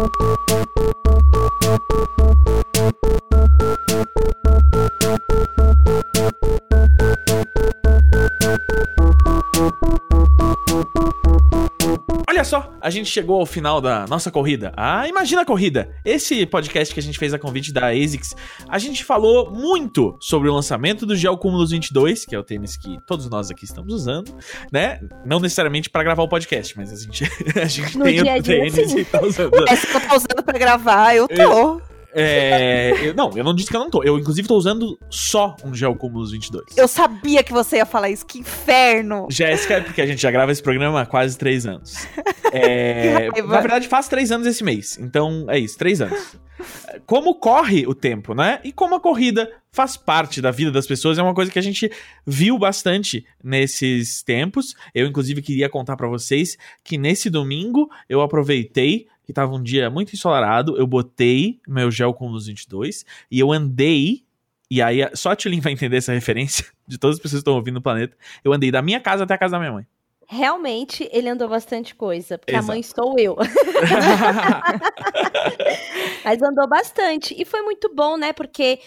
Olha só, a gente chegou ao final da nossa corrida. Ah, imagina a corrida! Esse podcast que a gente fez a convite da ASICS, a gente falou muito sobre o lançamento do Gel Cumulus 22, que é o tênis que todos nós aqui estamos usando, né? Não necessariamente para gravar o podcast, mas a gente, a gente No tem dia o dia, tênis sim. e tá usando. Essa que eu tô usando pra gravar, eu tô. É, eu- não, eu não disse que eu não tô. Eu, inclusive, tô usando só um Gel Cumulus 22. Eu sabia que você ia falar isso, que inferno. Jéssica, é porque a gente já grava esse programa há quase três anos. É, na verdade, faz três anos esse mês. Então, é isso, três anos. Como corre o tempo, né? E como a corrida faz parte da vida das pessoas, é uma coisa que a gente viu bastante nesses tempos. Eu, inclusive, queria contar pra vocês que nesse domingo eu aproveitei que tava um dia muito ensolarado, eu botei meu gel com luz 22 e eu andei e aí, só a Tulin vai entender essa referência de todas as pessoas que estão ouvindo no planeta. Eu andei da minha casa até a casa da minha mãe. Realmente, ele andou bastante coisa, porque Exato. a mãe sou eu. Mas andou bastante. E foi muito bom, né? Porque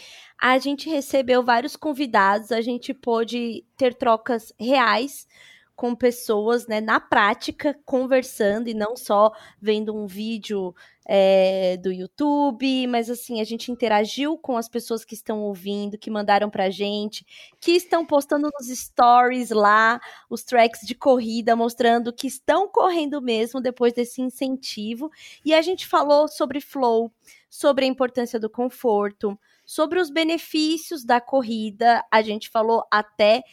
a gente recebeu vários convidados, a gente pôde ter trocas reais com pessoas, né, na prática, conversando e não só vendo um vídeo é, do YouTube, mas assim, a gente interagiu com as pessoas que estão ouvindo, que mandaram pra gente, que estão postando nos stories lá os tracks de corrida, mostrando que estão correndo mesmo depois desse incentivo. E a gente falou sobre flow, sobre a importância do conforto, sobre os benefícios da corrida. A gente falou até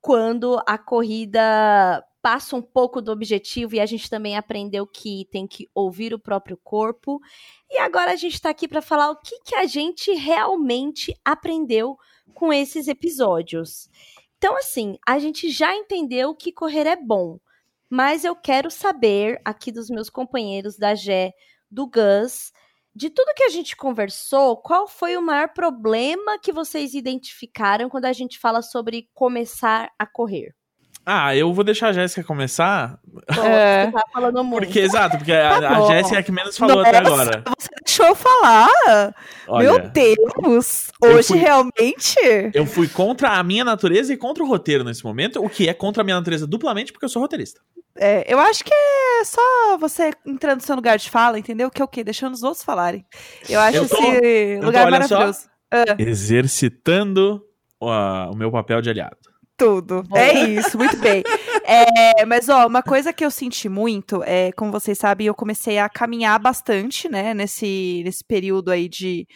quando a corrida passa um pouco do objetivo e a gente também aprendeu que tem que ouvir o próprio corpo. E agora a gente está aqui para falar o que, que a gente realmente aprendeu com esses episódios. Então, assim, a gente já entendeu que correr é bom, mas eu quero saber aqui dos meus companheiros da Gé, do Gus, de tudo que a gente conversou, qual foi o maior problema que vocês identificaram quando a gente fala sobre começar a correr? ah, eu vou deixar a Jéssica começar. Pô, É. Você tá falando muito. Porque, exato, porque a, Tá a. Jéssica é a que menos falou até Nossa, agora. Você deixou eu falar? Olha, Meu Deus! Eu Hoje fui- realmente. eu fui contra a minha natureza e contra o roteiro nesse momento, o que é contra a minha natureza duplamente, porque eu sou roteirista. É, eu acho que é só você entrando no seu lugar de fala, entendeu? Que é o quê? Deixando os outros falarem. Eu acho Eu tô- esse tô, lugar só. maravilhoso. Ah, Exercitando o- o meu papel de aliado. tudo. Bom. É isso, muito bem. É, mas, ó, uma coisa que eu senti muito, é, como vocês sabem, eu comecei a caminhar bastante, né, nesse, nesse período aí de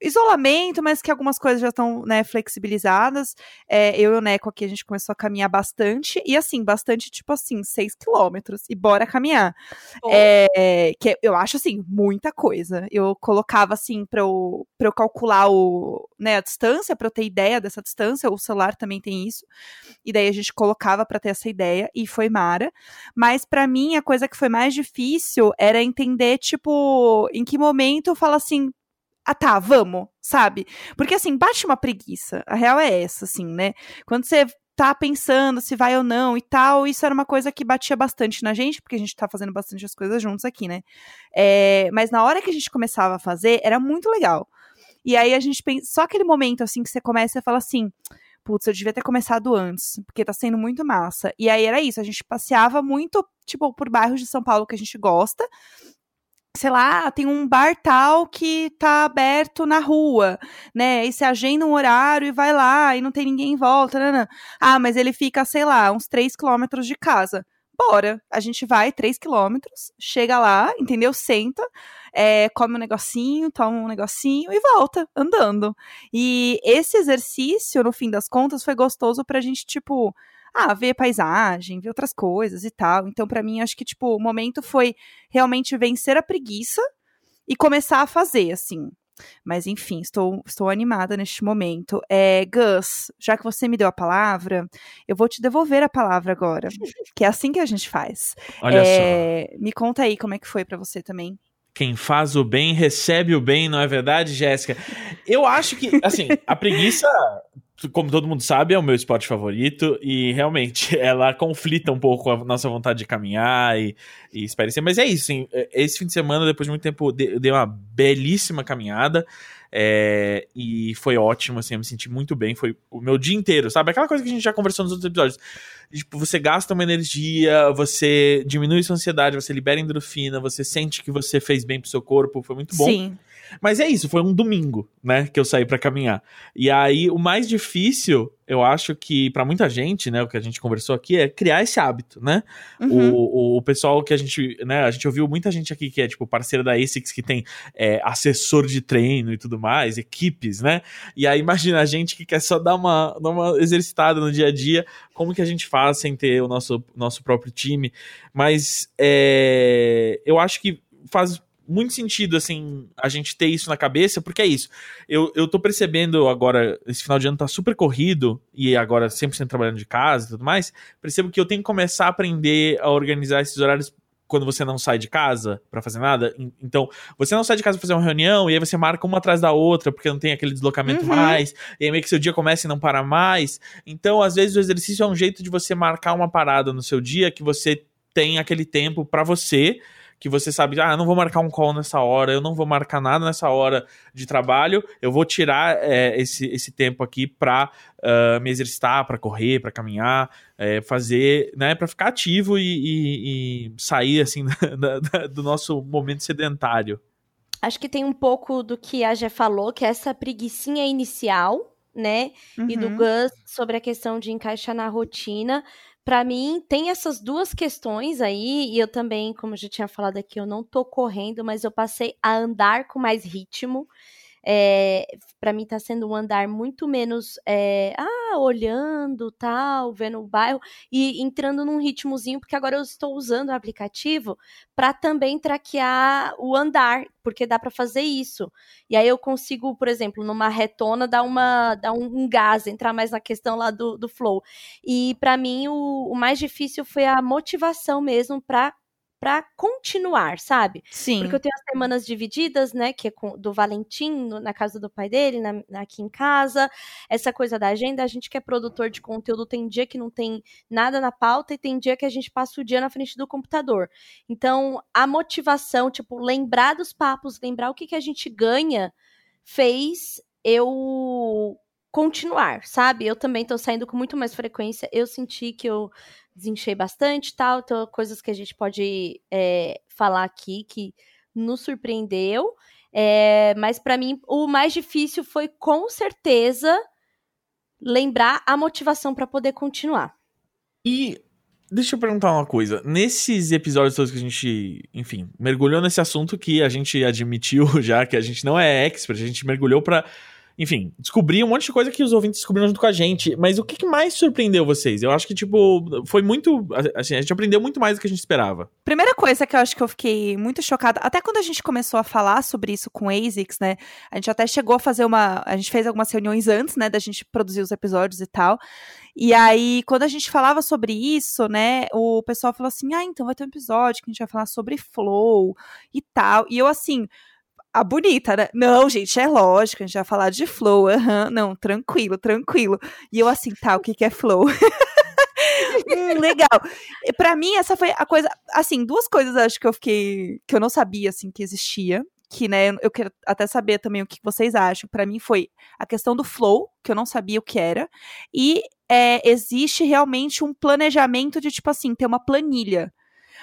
isolamento, mas que algumas coisas já estão, né, flexibilizadas. É, eu e o Neco aqui, a gente começou a caminhar bastante, e assim, bastante, tipo assim, seis quilômetros, e bora caminhar. É, que eu acho, assim, muita coisa. Eu colocava, assim, pra eu, pra eu calcular o, né, a distância, pra eu ter ideia dessa distância, o celular também tem isso, e daí a gente colocava pra ter essa ideia, e foi mara. Mas pra mim, a coisa que foi mais difícil era entender, tipo, em que momento eu falo assim, ah tá, vamos, sabe? Porque assim, bate uma preguiça. A real é essa, assim, né? Quando você tá pensando se vai ou não e tal, isso era uma coisa que batia bastante na gente, porque a gente tá fazendo bastante as coisas juntos aqui, né? É, mas na hora que a gente começava a fazer, era muito legal. E aí a gente pensa, só aquele momento assim que você começa e fala assim, putz, eu devia ter começado antes, porque tá sendo muito massa. E aí era isso, a gente passeava muito, tipo, por bairros de São Paulo que a gente gosta, sei lá, tem um bar tal que tá aberto na rua, né? E você agenda um horário e vai lá e não tem ninguém em volta. Nanã. Ah, mas ele fica, sei lá, uns 3 quilômetros de casa. Bora. A gente vai 3 quilômetros, chega lá, entendeu? Senta, é, come um negocinho, toma um negocinho e volta, andando. E esse exercício, no fim das contas, foi gostoso pra gente, tipo, ah, ver paisagem, ver outras coisas e tal. Então, pra mim, acho que, tipo, o momento foi realmente vencer a preguiça e começar a fazer, assim. Mas, enfim, estou, estou animada neste momento. É, Gus, já que você me deu a palavra, eu vou te devolver a palavra agora. que é assim que a gente faz. Olha só. É, Me conta aí como é que foi pra você também. Quem faz o bem recebe o bem, não é verdade, Jéssica? Eu acho que, assim, a preguiça como todo mundo sabe, é o meu esporte favorito e realmente ela conflita um pouco a nossa vontade de caminhar e, e experiência. Mas é isso. É, esse fim de semana, depois de muito tempo, eu dei uma belíssima caminhada. É, e foi ótimo, assim, eu me senti muito bem. Foi o meu dia inteiro, sabe? Aquela coisa que a gente já conversou nos outros episódios. Tipo, você gasta uma energia, você diminui sua ansiedade, você libera endorfina, você sente que você fez bem pro seu corpo. Foi muito bom. Sim. Mas é isso, foi um domingo, né, que eu saí para caminhar. E aí, o mais difícil, eu acho que para muita gente, né, o que a gente conversou aqui é criar esse hábito, né? Uhum. O, o, pessoal que a gente, né, a gente ouviu muita gente aqui que é, tipo, parceira da ASICS, que tem é, assessor de treino e tudo mais, equipes, né? E aí, imagina a gente que quer só dar uma, dar uma exercitada no dia a dia, como que a gente faz sem ter o nosso, nosso próprio time? Mas é, eu acho que faz muito sentido, assim, a gente ter isso na cabeça, porque é isso. Eu, eu tô percebendo agora, esse final de ano tá super corrido, e agora 100% trabalhando de casa e tudo mais, percebo que eu tenho que começar a aprender a organizar esses horários quando você não sai de casa para fazer nada. Então, você não sai de casa pra fazer uma reunião e aí você marca uma atrás da outra, porque não tem aquele deslocamento uhum. mais, e aí meio que seu dia começa e não para mais. Então, às vezes, o exercício é um jeito de você marcar uma parada no seu dia que você tem aquele tempo para você que você sabe, ah, eu não vou marcar um call nessa hora, eu não vou marcar nada nessa hora de trabalho, eu vou tirar é, esse, esse tempo aqui para uh, me exercitar, para correr, para caminhar, é, fazer, né, para ficar ativo e, e, e sair assim da, da, do nosso momento sedentário. Acho que tem um pouco do que a Jé falou, que é essa preguiçinha inicial, né? Uhum. E do uhum. Gus sobre a questão de encaixar na rotina para mim, tem essas duas questões aí, e eu também, como já tinha falado aqui, eu não tô correndo, mas eu passei a andar com mais ritmo. É, para mim tá sendo um andar muito menos é, ah, olhando, tal, vendo o bairro e entrando num ritmozinho, porque agora eu estou usando o aplicativo para também traquear o andar, porque dá para fazer isso. E aí eu consigo, por exemplo, numa retona dar uma dar um, um gás, entrar mais na questão lá do, do flow. E para mim o, o mais difícil foi a motivação mesmo para para continuar, sabe? Sim. Porque eu tenho as semanas divididas, né? Que é com, do Valentim, no, na casa do pai dele, na, aqui em casa. Essa coisa da agenda, a gente que é produtor de conteúdo, tem dia que não tem nada na pauta e tem dia que a gente passa o dia na frente do computador. Então, a motivação, tipo, lembrar dos papos, lembrar o que, que a gente ganha, fez eu continuar, sabe? Eu também tô saindo com muito mais frequência. Eu senti que eu desenchei bastante tal. Então, coisas que a gente pode é, falar aqui que nos surpreendeu. É, mas para mim, o mais difícil foi com certeza lembrar a motivação para poder continuar. E deixa eu perguntar uma coisa. Nesses episódios todos que a gente, enfim, mergulhou nesse assunto que a gente admitiu já que a gente não é expert, a gente mergulhou para enfim, descobri um monte de coisa que os ouvintes descobriram junto com a gente. Mas o que mais surpreendeu vocês? Eu acho que, tipo, foi muito. Assim, a gente aprendeu muito mais do que a gente esperava. Primeira coisa que eu acho que eu fiquei muito chocada, até quando a gente começou a falar sobre isso com ASICS, né? A gente até chegou a fazer uma. A gente fez algumas reuniões antes, né, da gente produzir os episódios e tal. E aí, quando a gente falava sobre isso, né, o pessoal falou assim: ah, então vai ter um episódio que a gente vai falar sobre flow e tal. E eu, assim a bonita, né? Não, gente, é lógico, a gente vai falar de flow. Uhum, não, tranquilo, tranquilo. E eu assim, tá, o que, que é flow? hum, legal. Para mim, essa foi a coisa. Assim, duas coisas acho que eu fiquei. que eu não sabia, assim, que existia. Que, né, eu quero até saber também o que vocês acham. Para mim foi a questão do flow, que eu não sabia o que era. E é, existe realmente um planejamento de, tipo assim, ter uma planilha.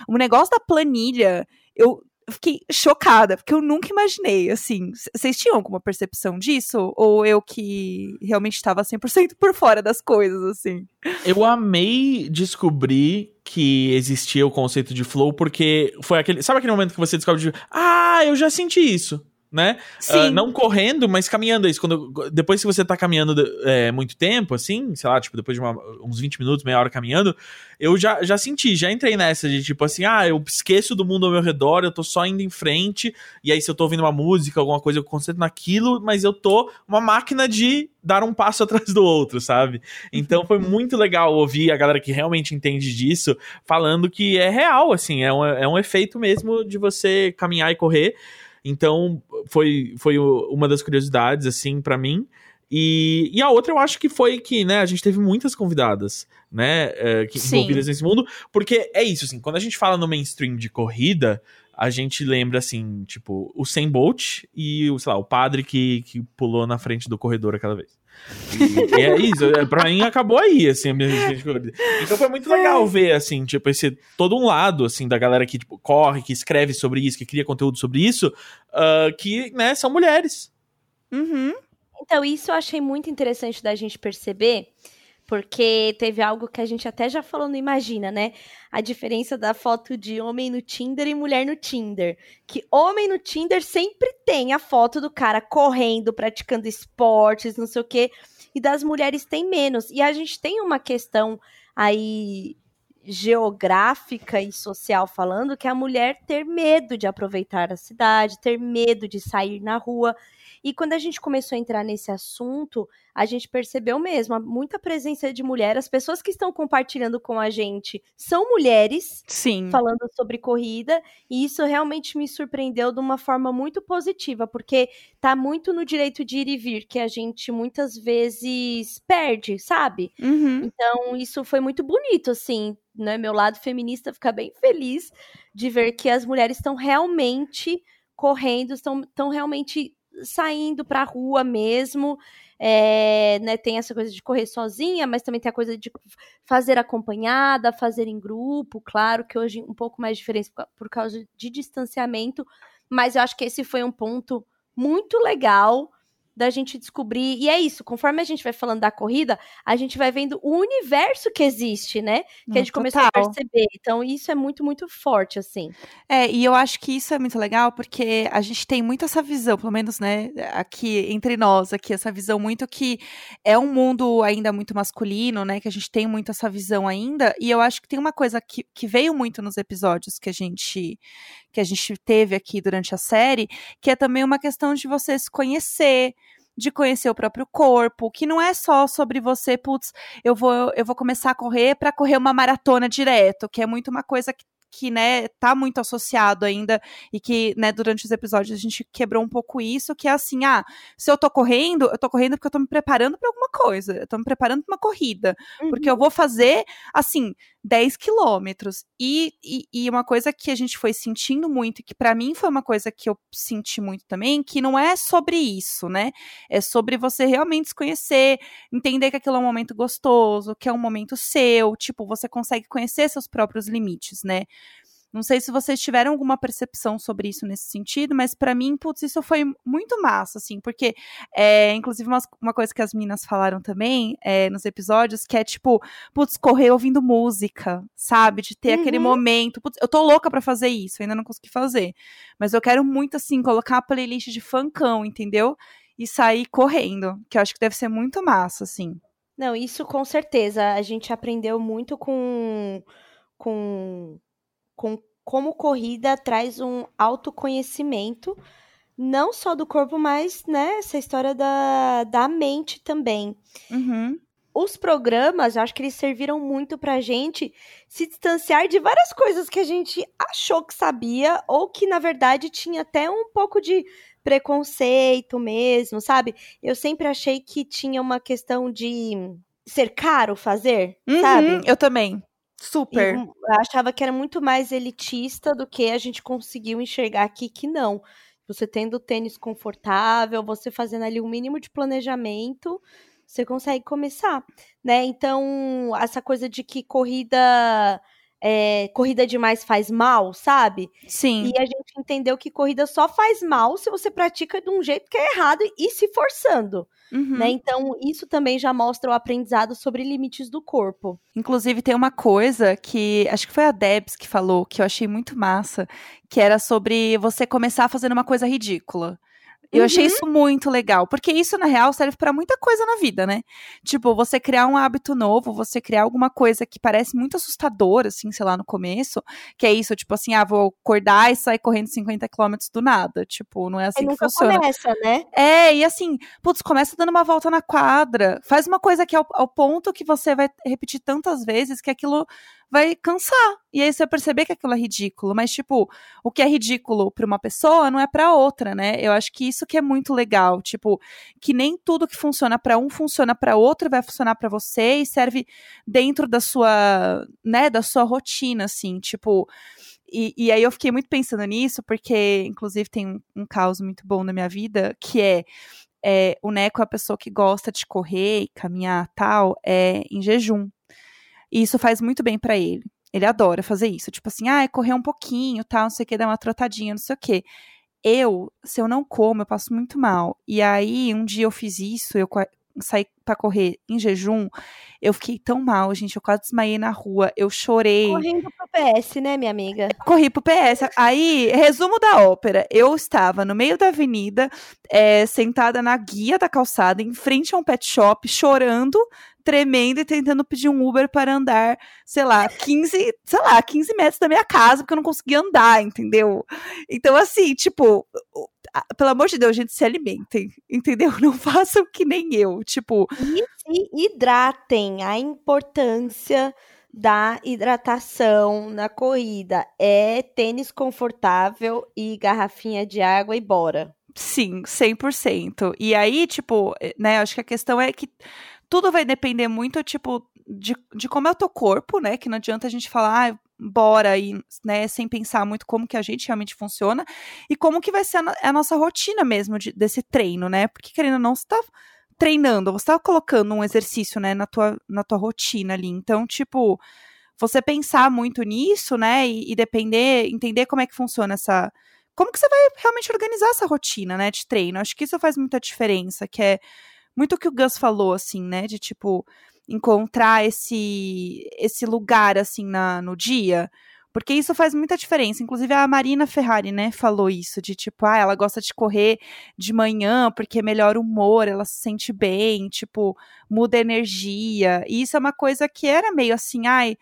O negócio da planilha, eu fiquei chocada, porque eu nunca imaginei, assim. Vocês tinham alguma percepção disso? Ou eu que realmente estava 100% por fora das coisas, assim? Eu amei descobrir que existia o conceito de flow, porque foi aquele. Sabe aquele momento que você descobre de. Ah, eu já senti isso né? Uh, não correndo, mas caminhando é isso. Quando, depois que você tá caminhando é, muito tempo, assim, sei lá, tipo, depois de uma, uns 20 minutos, meia hora caminhando, eu já, já senti, já entrei nessa de tipo assim, ah, eu esqueço do mundo ao meu redor, eu tô só indo em frente, e aí se eu tô ouvindo uma música, alguma coisa, eu concentro naquilo, mas eu tô uma máquina de dar um passo atrás do outro, sabe? Então foi muito legal ouvir a galera que realmente entende disso falando que é real, assim, é um, é um efeito mesmo de você caminhar e correr. Então, foi, foi uma das curiosidades, assim, para mim. E, e a outra eu acho que foi que, né, a gente teve muitas convidadas, né, é, que, envolvidas nesse mundo, porque é isso, assim, quando a gente fala no mainstream de corrida, a gente lembra, assim, tipo, o Sam Bolt e, o, sei lá, o padre que, que pulou na frente do corredor aquela vez. E, e é isso, é, pra mim acabou aí, assim, a minha Então foi muito legal ver, assim, tipo, esse todo um lado, assim, da galera que, tipo, corre, que escreve sobre isso, que cria conteúdo sobre isso, uh, que, né, são mulheres. Uhum. Então, isso eu achei muito interessante da gente perceber, porque teve algo que a gente até já falou no Imagina, né? A diferença da foto de homem no Tinder e mulher no Tinder. Que homem no Tinder sempre tem a foto do cara correndo, praticando esportes, não sei o quê, e das mulheres tem menos. E a gente tem uma questão aí geográfica e social falando que a mulher ter medo de aproveitar a cidade, ter medo de sair na rua. E quando a gente começou a entrar nesse assunto, a gente percebeu mesmo muita presença de mulher. As pessoas que estão compartilhando com a gente são mulheres, Sim. falando sobre corrida, e isso realmente me surpreendeu de uma forma muito positiva, porque tá muito no direito de ir e vir, que a gente muitas vezes perde, sabe? Uhum. Então, isso foi muito bonito, assim, né? Meu lado feminista fica bem feliz de ver que as mulheres estão realmente correndo, estão, estão realmente saindo pra rua mesmo. É, né, tem essa coisa de correr sozinha, mas também tem a coisa de fazer acompanhada, fazer em grupo, claro que hoje um pouco mais diferente por causa de distanciamento, mas eu acho que esse foi um ponto muito legal da gente descobrir. E é isso, conforme a gente vai falando da corrida, a gente vai vendo o universo que existe, né? Que a gente começou a perceber. Então, isso é muito, muito forte, assim. É, e eu acho que isso é muito legal, porque a gente tem muito essa visão, pelo menos, né, aqui entre nós, aqui, essa visão muito que é um mundo ainda muito masculino, né? Que a gente tem muito essa visão ainda. E eu acho que tem uma coisa que, que veio muito nos episódios que a gente que a gente teve aqui durante a série, que é também uma questão de você se conhecer, de conhecer o próprio corpo, que não é só sobre você, putz, eu vou, eu vou começar a correr para correr uma maratona direto, que é muito uma coisa que que, né, tá muito associado ainda e que, né, durante os episódios a gente quebrou um pouco isso, que é assim, ah, se eu tô correndo, eu tô correndo porque eu tô me preparando para alguma coisa, eu tô me preparando pra uma corrida, uhum. porque eu vou fazer, assim, 10 quilômetros. E, e, e, uma coisa que a gente foi sentindo muito, que para mim foi uma coisa que eu senti muito também, que não é sobre isso, né? É sobre você realmente se conhecer, entender que aquilo é um momento gostoso, que é um momento seu, tipo, você consegue conhecer seus próprios limites, né? Não sei se vocês tiveram alguma percepção sobre isso nesse sentido, mas para mim, putz, isso foi muito massa, assim, porque, é, inclusive, uma, uma coisa que as meninas falaram também é, nos episódios, que é tipo, putz, correr ouvindo música, sabe? De ter uhum. aquele momento. Putz, eu tô louca para fazer isso, ainda não consegui fazer. Mas eu quero muito, assim, colocar uma playlist de funkão, entendeu? E sair correndo, que eu acho que deve ser muito massa, assim. Não, isso com certeza. A gente aprendeu muito com. com com como corrida traz um autoconhecimento, não só do corpo, mas, né, essa história da, da mente também. Uhum. Os programas, eu acho que eles serviram muito pra gente se distanciar de várias coisas que a gente achou que sabia, ou que, na verdade, tinha até um pouco de preconceito mesmo, sabe? Eu sempre achei que tinha uma questão de ser caro fazer, uhum, sabe? Eu também. Super. E, achava que era muito mais elitista do que a gente conseguiu enxergar aqui que não. Você tendo tênis confortável, você fazendo ali um mínimo de planejamento, você consegue começar, né? Então, essa coisa de que corrida é, corrida demais faz mal, sabe? Sim. E a gente entendeu que corrida só faz mal se você pratica de um jeito que é errado e se forçando. Uhum. Né? Então, isso também já mostra o aprendizado sobre limites do corpo. Inclusive, tem uma coisa que acho que foi a Debs que falou, que eu achei muito massa, que era sobre você começar fazendo uma coisa ridícula. Eu uhum. achei isso muito legal, porque isso, na real, serve para muita coisa na vida, né? Tipo, você criar um hábito novo, você criar alguma coisa que parece muito assustadora, assim, sei lá, no começo, que é isso, tipo assim, ah, vou acordar e sair correndo 50 quilômetros do nada. Tipo, não é assim que nunca funciona. começa, né? É, e assim, putz, começa dando uma volta na quadra, faz uma coisa que é ao, ao ponto que você vai repetir tantas vezes que aquilo vai cansar. E aí você vai perceber que aquilo é ridículo. Mas, tipo, o que é ridículo para uma pessoa não é para outra, né? Eu acho que isso que é muito legal. Tipo, que nem tudo que funciona para um funciona para outro, vai funcionar para você e serve dentro da sua, né, da sua rotina, assim. Tipo. E, e aí eu fiquei muito pensando nisso, porque, inclusive, tem um, um caos muito bom na minha vida, que é é, o Neco é a pessoa que gosta de correr caminhar tal, é em jejum. E isso faz muito bem para ele. Ele adora fazer isso. Tipo assim, ah, correr um pouquinho, tal, não sei o que, dar uma trotadinha, não sei o que. Eu, se eu não como, eu passo muito mal. E aí, um dia eu fiz isso, eu saí para correr em jejum, eu fiquei tão mal, gente. Eu quase desmaiei na rua. Eu chorei. Correndo pro PS, né, minha amiga? Corri pro PS. Aí, resumo da ópera. Eu estava no meio da avenida, é, sentada na guia da calçada, em frente a um pet shop, chorando, tremendo e tentando pedir um Uber para andar, sei lá, 15, sei lá, 15 metros da minha casa, porque eu não conseguia andar, entendeu? Então, assim, tipo, pelo amor de Deus, gente, se alimentem, entendeu? Não façam que nem eu, tipo. E se hidratem, a importância da hidratação na corrida é tênis confortável e garrafinha de água e bora. Sim, 100%. E aí, tipo, eh, né, acho que a questão é que tudo vai depender muito, tipo, de, de como é o teu corpo, né? Que não adianta a gente falar, ah, bora e, né, sem pensar muito como que a gente realmente funciona e como que vai ser a, a nossa rotina mesmo de, desse treino, né? Porque querendo ou não, você tá treinando, você tá colocando um exercício, né, na tua, na tua rotina ali. Então, tipo, você pensar muito nisso, né, e, e depender, entender como é que funciona essa como que você vai realmente organizar essa rotina, né, de treino? Acho que isso faz muita diferença, que é muito o que o Gus falou, assim, né, de tipo, encontrar esse esse lugar assim na, no dia, porque isso faz muita diferença. Inclusive a Marina Ferrari, né, falou isso de tipo, ah, ela gosta de correr de manhã porque melhora o humor, ela se sente bem, tipo, muda a energia. E isso é uma coisa que era meio assim, ai,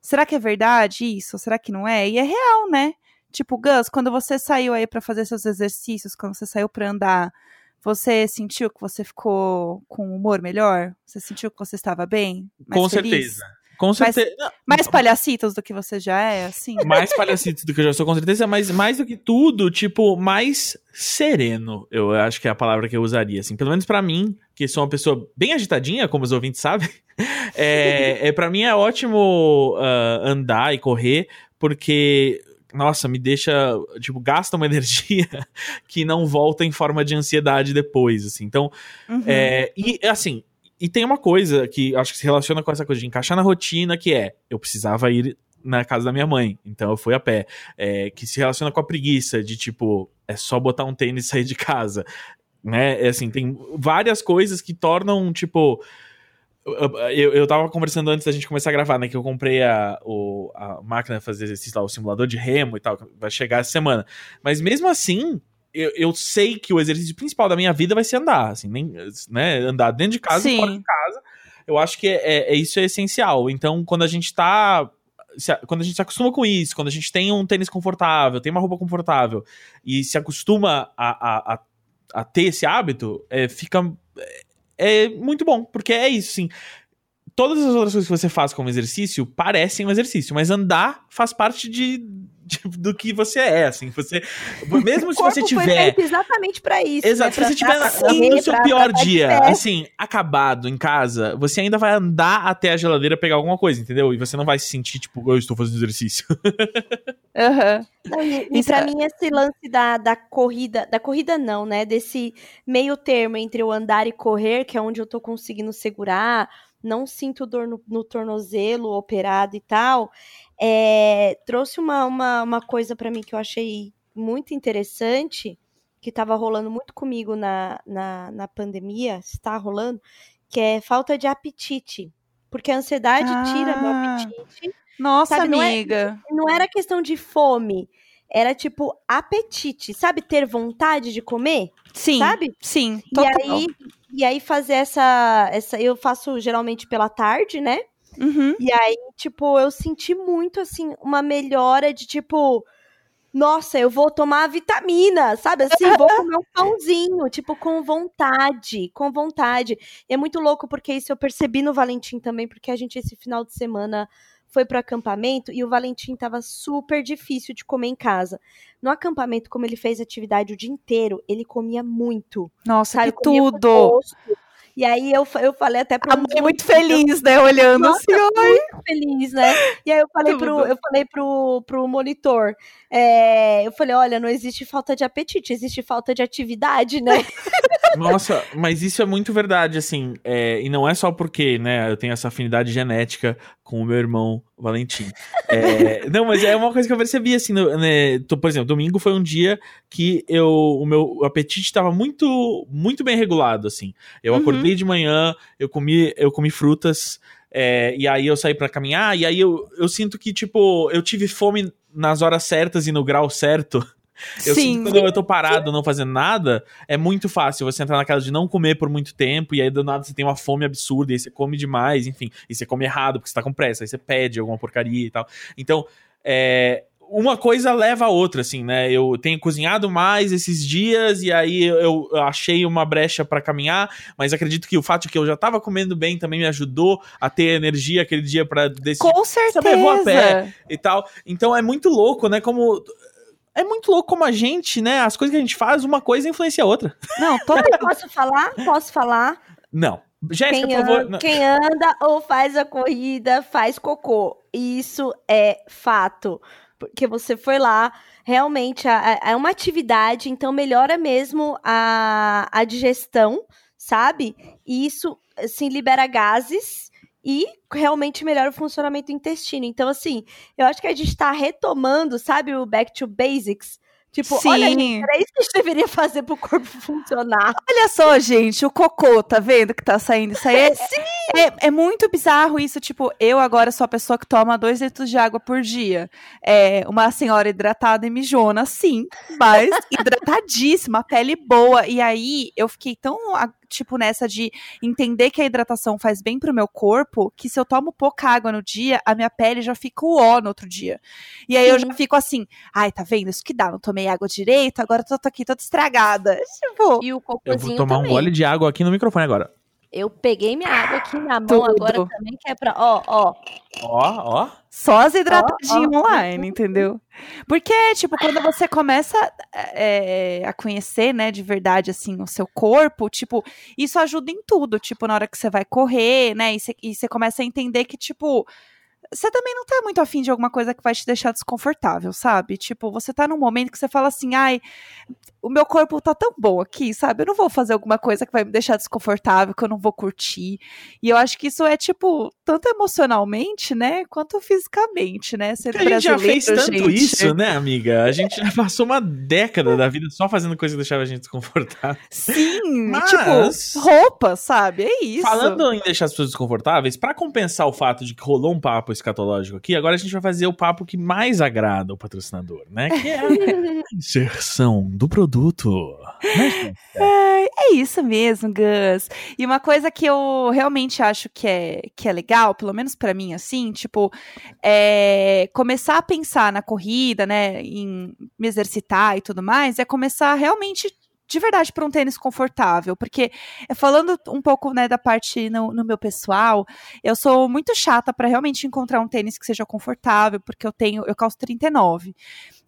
será que é verdade isso? Será que não é? E é real, né? Tipo, Gus, quando você saiu aí para fazer seus exercícios, quando você saiu para andar, você sentiu que você ficou com um humor melhor? Você sentiu que você estava bem? com feliz? certeza. Com certeza. Mais, mais palhacitos do que você já é, assim? Mais palhacitos do que eu já sou, com certeza, mas mais do que tudo, tipo, mais sereno, eu acho que é a palavra que eu usaria, assim. Pelo menos para mim, que sou uma pessoa bem agitadinha, como os ouvintes sabem, é, é para mim é ótimo uh, andar e correr, porque nossa, me deixa, tipo, gasta uma energia que não volta em forma de ansiedade depois, assim. Então, uhum. é, e assim, e tem uma coisa que acho que se relaciona com essa coisa de encaixar na rotina, que é, eu precisava ir na casa da minha mãe, então eu fui a pé. É, que se relaciona com a preguiça de, tipo, é só botar um tênis e sair de casa, né? É assim, tem várias coisas que tornam, tipo eu, eu tava conversando antes da gente começar a gravar, né? Que eu comprei a, o, a máquina de fazer exercício lá, o simulador de remo e tal, vai chegar essa semana. Mas mesmo assim, eu, eu sei que o exercício principal da minha vida vai ser andar, assim, nem, né? Andar dentro de casa Sim. e fora de casa. Eu acho que é, é, é, isso é essencial. Então, quando a gente tá. Se, quando a gente se acostuma com isso, quando a gente tem um tênis confortável, tem uma roupa confortável e se acostuma a, a, a, a ter esse hábito, é, fica é muito bom, porque é isso, sim. Todas as outras coisas que você faz como exercício parecem um exercício, mas andar faz parte de do que você é, assim. Você, mesmo se você tiver. Exatamente para isso. Exato. Né? se você tiver no seu pior dia, assim, acabado em casa, você ainda vai andar até a geladeira pegar alguma coisa, entendeu? E você não vai se sentir, tipo, eu estou fazendo exercício. Aham. Uhum. E, e pra é... mim, esse lance da, da corrida, da corrida não, né? Desse meio termo entre o andar e correr, que é onde eu tô conseguindo segurar, não sinto dor no, no tornozelo operado e tal, é, trouxe uma, uma, uma coisa para mim que eu achei muito interessante, que estava rolando muito comigo na, na, na pandemia, está rolando, que é falta de apetite. Porque a ansiedade ah, tira meu apetite. Nossa, sabe? amiga. Não, é, não era questão de fome, era tipo apetite, sabe? Ter vontade de comer. Sim. Sabe? Sim. Total. E aí, e aí fazer essa, essa. Eu faço geralmente pela tarde, né? Uhum. E aí, tipo, eu senti muito, assim, uma melhora de, tipo, nossa, eu vou tomar vitamina, sabe? Assim, vou comer um pãozinho, tipo, com vontade, com vontade. E é muito louco porque isso eu percebi no Valentim também, porque a gente esse final de semana foi pro acampamento e o Valentim tava super difícil de comer em casa. No acampamento, como ele fez atividade o dia inteiro, ele comia muito. Nossa, Sabe? que Comia com tudo! gosto. E aí eu, eu falei até pro A mãe muito feliz, né? Olhando Nossa, assim, muito feliz, né? E aí eu falei pro, Tudo. eu falei pro, pro monitor, é, eu falei, olha, não existe falta de apetite, existe falta de atividade, né? Nossa, mas isso é muito verdade, assim. é, e não é só porque, né, eu tenho essa afinidade genética com o meu irmão Valentim. É, não, mas é uma coisa que eu percebi, assim, no- né, tô- por exemplo, domingo foi um dia que eu, o meu apetite estava muito, muito bem regulado, assim. Eu Uhum. acordei de manhã, eu comi, eu comi frutas, é, e aí eu saí pra caminhar, e aí eu, eu sinto que, tipo, eu tive fome nas horas certas e no grau certo. Eu Sim. sinto que quando eu tô parado, não fazendo nada, é muito fácil você entrar naquela de não comer por muito tempo, e aí do nada você tem uma fome absurda, e aí você come demais, enfim, e você come errado porque você tá com pressa, aí você pede alguma porcaria e tal. Então, é, uma coisa leva a outra, assim, né? Eu tenho cozinhado mais esses dias, e aí eu, achei uma brecha pra caminhar, mas acredito que o fato de que eu já tava comendo bem também me ajudou a ter energia aquele dia pra decidir Com Também vou a certeza. pé. e tal. Então é muito louco, né? Como. É muito louco como a gente, né? As coisas que a gente faz, uma coisa influencia a outra. Não, total. Posso falar? Posso falar? Não. Jéssica, Quem, por favor. anda, quem anda ou faz a corrida faz cocô. Isso é fato. Porque você foi lá, realmente é uma atividade, então melhora mesmo a, a digestão, sabe? E isso, assim, libera gases e realmente melhora o funcionamento do intestino. Então, assim, eu acho que a gente tá retomando, sabe, o back to basics. Tipo, olha, Sim. era isso que a gente deveria fazer pro corpo funcionar. Olha só, gente, o cocô, tá vendo que tá saindo? Isso aí é, é, é muito bizarro isso. Tipo, eu agora sou a pessoa que toma dois litros de água por dia. É uma senhora hidratada e mijona, sim, mas hidratadíssima, pele boa. E aí eu fiquei tão, tipo, nessa de entender que a hidratação faz bem pro meu corpo, que se eu tomo pouca água no dia, a minha pele já fica o ó no outro dia. E aí eu Sim. já fico assim, ai, tá vendo? Isso que dá, não tomei água direito, agora eu tô aqui toda estragada. Tipo, E o Eu vou tomar também. um gole de água aqui no microfone agora. Eu peguei minha água aqui na mão Tudo. agora também, que é pra. Ó, ó. Ó, ó. Só as hidratadinhas ó. online, entendeu? Porque, tipo, quando você começa é, a conhecer, né, de verdade, assim, o seu corpo, tipo, isso ajuda em tudo. Tipo, na hora que você vai correr, né, e você, e você começa a entender que, tipo, você também não tá muito afim de alguma coisa que vai te deixar desconfortável, sabe? Tipo, você tá num momento que você fala assim, ai, o meu corpo tá tão bom aqui, sabe? Eu não vou fazer alguma coisa que vai me deixar desconfortável, que eu não vou curtir. E eu acho que isso é, tipo, tanto emocionalmente, né, quanto fisicamente, né? Ser A gente já fez tanto gente. isso, né, amiga? A gente já passou uma década da vida só fazendo coisa que deixava a gente desconfortável. Sim, Mas- tipo, roupa, sabe? É isso. Falando em deixar as pessoas desconfortáveis, pra compensar o fato de que rolou um papo escatológico aqui, agora a gente vai fazer o papo que mais agrada o patrocinador, né? Que é a inserção do produto. Gente? É, é isso mesmo, Gus. E uma coisa que eu realmente acho que é, que é legal, pelo menos pra mim, assim, tipo, é começar a pensar na corrida, né, em me exercitar e tudo mais, é começar realmente de verdade por um tênis confortável, porque é, falando um pouco né da parte no, no meu pessoal, eu sou muito chata pra realmente encontrar um tênis que seja confortável, porque eu tenho, eu calço 39.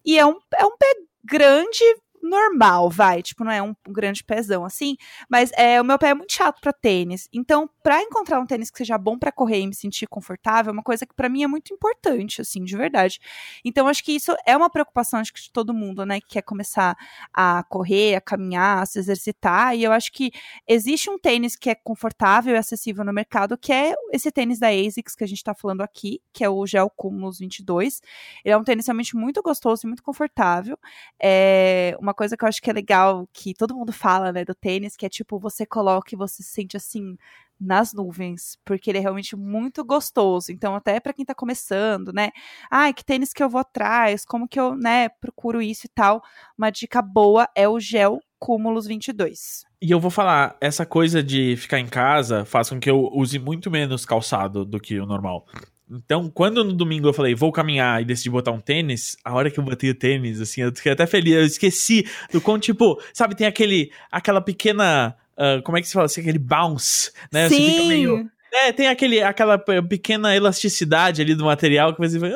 E é um, é um pé grande normal, vai, tipo, não é um, um grande pezão assim, mas é, o meu pé é muito chato pra tênis. Então, pra encontrar um tênis que seja bom pra correr e me sentir confortável, é uma coisa que pra mim é muito importante, assim, de verdade. Então, acho que isso é uma preocupação acho que de todo mundo, né, que quer começar a correr, a caminhar, a se exercitar, e eu acho que existe um tênis que é confortável e acessível no mercado, que é esse tênis da ASICS que a gente tá falando aqui, que é o Gel Cumulus 22. Ele é um tênis realmente muito gostoso e muito confortável. É uma coisa que eu acho que é legal, que todo mundo fala, né, do tênis, que é tipo, você coloca e você se sente assim nas nuvens, porque ele é realmente muito gostoso. Então, até para quem tá começando, né? Ai, que tênis que eu vou atrás, como que eu, né, procuro isso e tal. Uma dica boa é o Gel Cúmulos 22. E eu vou falar, essa coisa de ficar em casa faz com que eu use muito menos calçado do que o normal. Então, quando no domingo eu falei, vou caminhar e decidi botar um tênis, a hora que eu botei o tênis, assim, eu fiquei até feliz, eu esqueci do quão, tipo, sabe, tem aquele, aquela pequena, ah, como é que se fala assim, aquele bounce, né? Você fica meio, É, tem aquele, aquela pe- pequena elasticidade ali do material que você vai.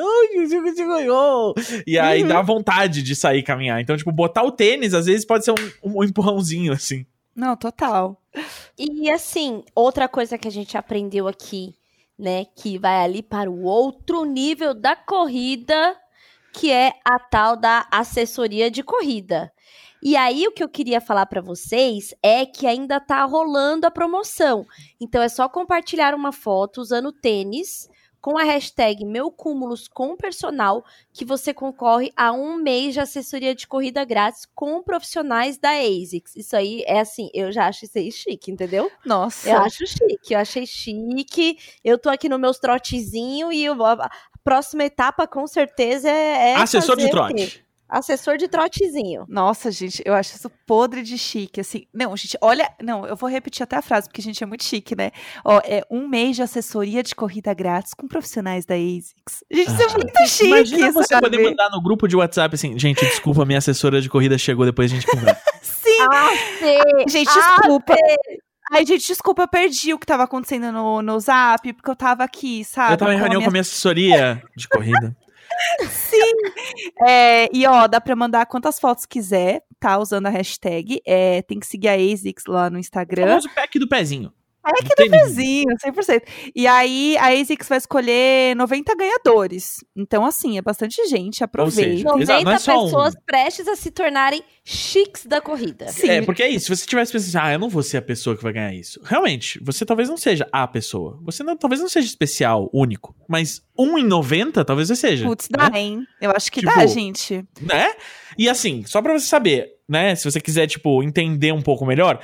Ganhou! E aí Uhum. dá vontade de sair caminhar. Então, tipo, botar o tênis às vezes pode ser um, um empurrãozinho, assim. Não, total. E assim, outra coisa que a gente aprendeu aqui, né, que vai ali para o outro nível da corrida, que é a tal da assessoria de corrida. E aí o que eu queria falar para vocês é que ainda tá rolando a promoção. Então é só compartilhar uma foto usando tênis com a hashtag Meu Cúmulos com Personal que você concorre a um mês de assessoria de corrida grátis com profissionais da ASICS. Isso aí é assim, eu já acho isso aí chique, entendeu? Nossa. Eu acho chique, eu achei chique. Eu tô aqui no meus trotezinho e eu- a próxima etapa com certeza é. é Assessor de trote. Assessor de trotezinho. Nossa, gente, eu acho isso podre de chique, assim. Não, gente, olha, não, eu vou repetir até a frase, porque, gente, é muito chique, né? Ó, é um mês de assessoria de corrida grátis com profissionais da ASICS. Gente, isso é Ah. muito chique, Imagina você sabe? poder mandar no grupo de WhatsApp assim, gente, desculpa, minha assessora de corrida chegou, depois a gente conversa. Sim, Ah, gente, ah, desculpa. Ai, gente, desculpa, eu perdi o que tava acontecendo no, no zap, porque eu tava aqui, sabe? Eu tava em a reunião com a minha assessoria de corrida. É, e ó, dá pra mandar quantas fotos quiser, tá? Usando a hashtag. É, tem que seguir a ASICS lá no O Instagram. famoso pack do pezinho. Pack do pezinho. Pezinho, 100%. E aí, a ASICS vai escolher 90 ganhadores. Então, assim, é bastante gente, aproveita. seja, 90 Exato, não é só um. pessoas prestes a se tornarem chiques da corrida. Sim. É, porque é isso. Se você tivesse pensado, ah, eu não vou ser a pessoa que vai ganhar isso. Realmente, você talvez não seja a pessoa. Você não, talvez não seja especial, único. Mas 1 em 90 talvez você seja. Putz, né? dá, hein? Eu acho que Tipo, dá, gente. né? E assim, só pra você saber, né? Se você quiser, tipo, entender um pouco melhor,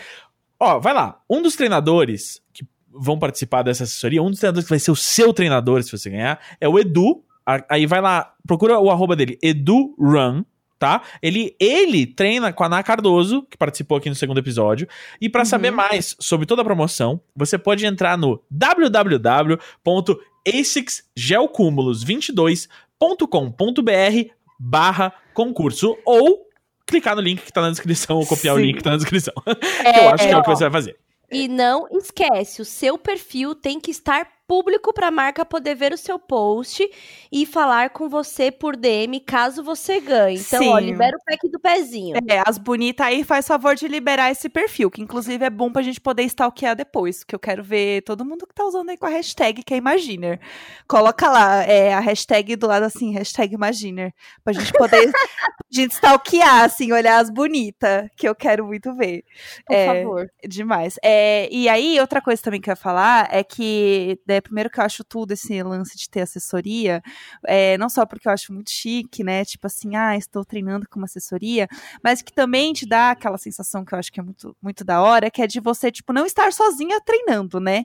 ó, vai lá. Um dos treinadores que vão participar dessa assessoria, um dos treinadores que vai ser o seu treinador se você ganhar, é o Edu. Aí vai lá, procura o arroba dele, Edu Run. Tá? Ele, ele treina com a Ana Cardoso, que participou aqui no segundo episódio. E pra Uhum. saber mais sobre toda a promoção, você pode entrar no www.asicsgelcúmulos22.com.br barra concurso ou clicar no link que tá na descrição ou copiar o Sim. link que tá na descrição. que eu acho que é o que você vai fazer. E não esquece, o seu perfil tem que estar público para a marca poder ver o seu post e falar com você por DM caso você ganhe. Então, ó, Sim. libera o pack do pezinho. É, as bonitas aí faz favor de liberar esse perfil, que inclusive é bom pra gente poder stalkear depois, que eu quero ver todo mundo que tá usando aí com a hashtag que é Imaginer. Coloca lá, é, a hashtag do lado assim, hashtag Imaginer, pra gente poder a gente stalkear, assim, olhar as bonitas, que eu quero muito ver. Por É, favor. Demais. É, e aí, outra coisa também que eu ia falar é que, né, primeiro que eu acho tudo esse lance de ter assessoria, é, não só porque eu acho muito chique, né? Tipo assim, ah, estou treinando com uma assessoria, mas que também te dá aquela sensação que eu acho que é muito, muito da hora, que é de você, tipo, não estar sozinha treinando, né?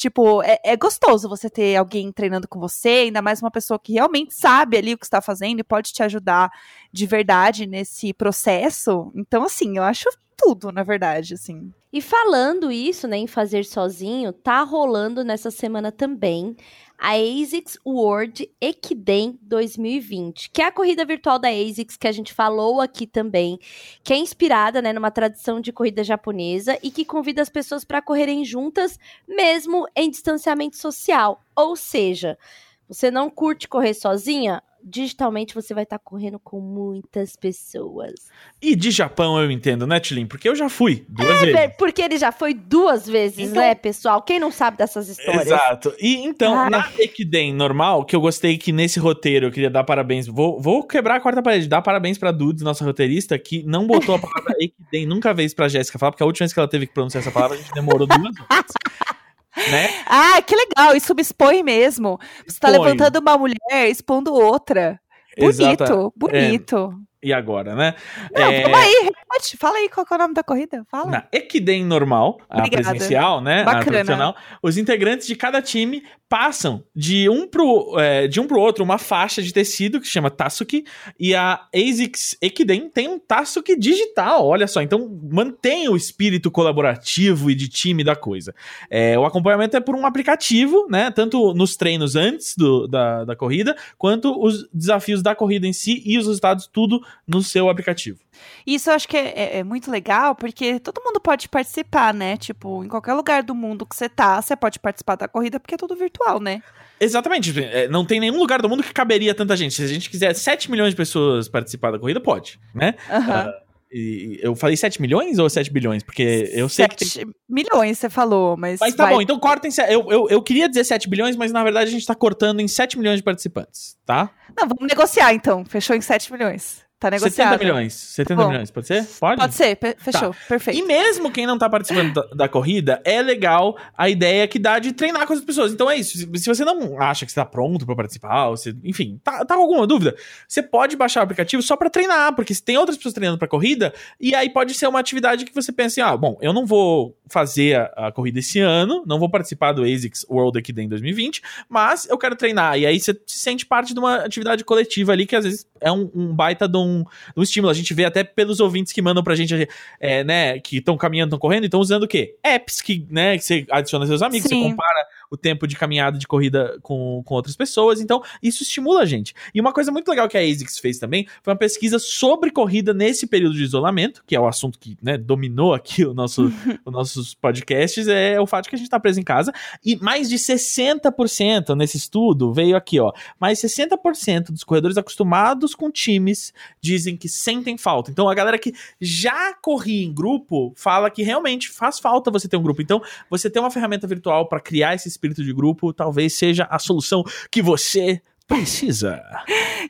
Tipo, é, é gostoso você ter alguém treinando com você, ainda mais uma pessoa que realmente sabe ali o que está fazendo e pode te ajudar de verdade nesse processo. Então, assim, eu acho tudo, na verdade, assim. E falando isso, né, em fazer sozinho, tá rolando nessa semana também a ASICS World Ekiden 2020, que é a corrida virtual da ASICS que a gente falou aqui também, que é inspirada, né, numa tradição de corrida japonesa e que convida as pessoas para correrem juntas, mesmo em distanciamento social. Ou seja, você não curte correr sozinha? Digitalmente você vai estar correndo com muitas pessoas. E de Japão eu entendo, né, Tilin? Porque eu já fui duas É, vezes. Porque ele já foi duas vezes, Então- né, pessoal? Quem não sabe dessas histórias? Exato. E então, Ai. na Ekiden normal, que eu gostei que nesse roteiro eu queria dar parabéns. Vou, vou quebrar a quarta parede, dar parabéns pra Dudes, nossa roteirista, que não botou a palavra Ekiden nunca vez pra Jéssica falar, porque a última vez que ela teve que pronunciar essa palavra, a gente demorou duas horas. né? Ah, que legal, isso me expõe mesmo. Você tá Expõe. levantando uma mulher, expondo outra. Bonito, Exata- bonito. E agora, né? Não, É, vamos aí, repete. Fala aí qual é o nome da corrida. Fala. Na Ekiden normal, a Obrigada. presencial, né? A Bacana. tradicional, os integrantes de cada time passam de um pro, é, de um pro outro uma faixa de tecido que se chama Tatsuki e a ASICS Ekiden tem um Tatsuki digital, olha só. Então mantém o espírito colaborativo e de time da coisa. É, o acompanhamento é por um aplicativo, né? Tanto nos treinos antes do- da, da corrida, quanto os desafios da corrida em si e os resultados, tudo no seu aplicativo. Isso eu acho que é, é, é, muito legal, porque todo mundo pode participar, né? Tipo, em qualquer lugar do mundo que você tá, você pode participar da corrida, porque é tudo virtual, né? Exatamente. É, não tem nenhum lugar do mundo que caberia tanta gente. Se a gente quiser 7 milhões de pessoas participar da corrida, pode, né? Uhum. Uh, e eu falei 7 milhões ou 7 bilhões? Porque eu sei que. Tem... milhões você falou, mas. Mas tá vai... bom, então cortem. Eu, eu, eu queria dizer 7 bilhões, mas na verdade a gente tá cortando em 7 milhões de participantes, tá? Não, vamos negociar então. Fechou em 7 milhões. Tá negociado. 70 milhões. 70 Bom, milhões, pode ser? Pode? Pode ser, fechou, tá. perfeito. E mesmo quem não tá participando da, da, corrida, é legal a ideia que dá de treinar com as pessoas. Então é isso. Se, se você não acha que está pronto para participar, você, enfim, tá, tá com alguma dúvida, você pode baixar o aplicativo só para treinar, porque se tem outras pessoas treinando pra corrida, e aí pode ser uma atividade que você pensa assim, ah, bom, eu não vou fazer a, a corrida esse ano, não vou participar do ASICS World aqui em 2020, mas eu quero treinar. E aí você se sente parte de uma atividade coletiva ali, que às vezes é um, um baita de um, um estímulo a gente vê até pelos ouvintes que mandam pra gente, é, né, que estão caminhando, estão correndo, estão usando o quê? Apps que, né, que você adiciona seus amigos, Sim. você compara o tempo de caminhada de corrida com, com outras pessoas. Então, isso estimula a gente. E uma coisa muito legal que a ASICS fez também foi uma pesquisa sobre corrida nesse período de isolamento, que é o assunto que né, dominou aqui o nosso, os nossos podcasts, é o fato que a gente está preso em casa. E mais de 60% nesse estudo veio aqui, ó. Mais 60% dos corredores acostumados com times dizem que sentem falta. Então, a galera que já corria em grupo fala que realmente faz falta você ter um grupo. Então, você ter uma ferramenta virtual para criar esses espírito de grupo talvez seja a solução que você precisa.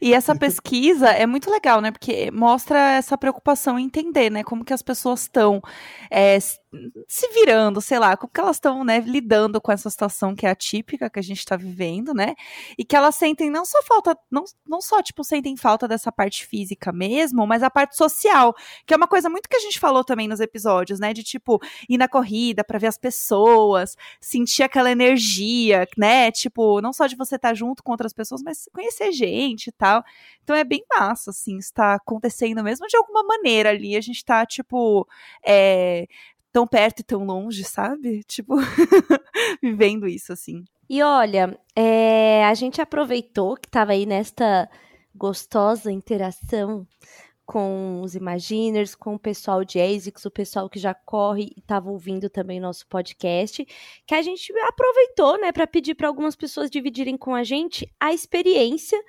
E essa pesquisa é muito legal, né? Porque mostra essa preocupação em entender, né? Como que as pessoas estão é, se virando, sei lá, como que elas estão, né, lidando com essa situação que é atípica que a gente está vivendo, né? E que elas sentem não só falta, não, não só, tipo, sentem falta dessa parte física mesmo, mas a parte social, que é uma coisa muito que a gente falou também nos episódios, né? De, tipo, ir na corrida para ver as pessoas, sentir aquela energia, né? Tipo, não só de você estar tá junto com outras pessoas, mas conhecer gente e tal. Então é bem massa, assim, está acontecendo mesmo de alguma maneira ali. A gente tá, tipo, é, tão perto e tão longe, sabe? Tipo, vivendo isso, assim. E olha, é, a gente aproveitou que estava aí nesta gostosa interação com os Imaginers, com o pessoal de ASICS, o pessoal que já corre e estava ouvindo também nosso podcast, que a gente aproveitou, né, para pedir para algumas pessoas dividirem com a gente a experiência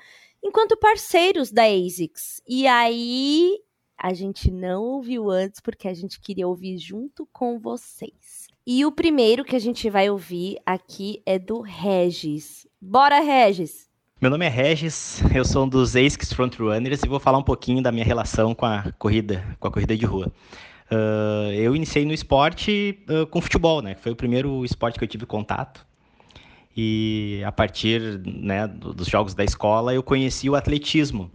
enquanto parceiros da ASICS. E aí a gente não ouviu antes porque a gente queria ouvir junto com vocês. E o primeiro que a gente vai ouvir aqui é do Regis. Bora, Regis! Meu nome é Regis, eu sou um dos ASICS Frontrunners e vou falar um pouquinho da minha relação com a corrida, com a corrida de rua. Uh, eu iniciei no esporte uh, com futebol, né? Foi o primeiro esporte que eu tive contato. E a partir né, dos jogos da escola eu conheci o atletismo.